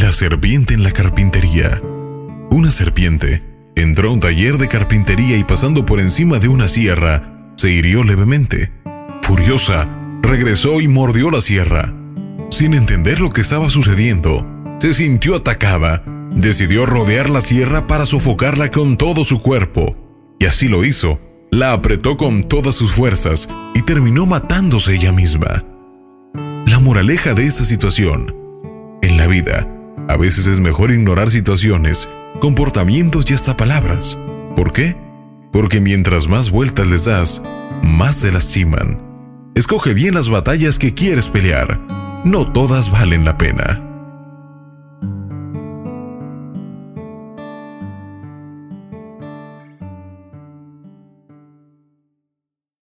La serpiente en la carpintería. Una serpiente entró a un taller de carpintería y pasando por encima de una sierra, se hirió levemente. Furiosa, regresó y mordió la sierra. Sin entender lo que estaba sucediendo, se sintió atacada. Decidió rodear la sierra para sofocarla con todo su cuerpo. Y así lo hizo. La apretó con todas sus fuerzas y terminó matándose ella misma. La moraleja de esta situación. En la vida, a veces es mejor ignorar situaciones, comportamientos y hasta palabras. ¿Por qué? Porque mientras más vueltas les das, más se lastiman. Escoge bien las batallas que quieres pelear. No todas valen la pena.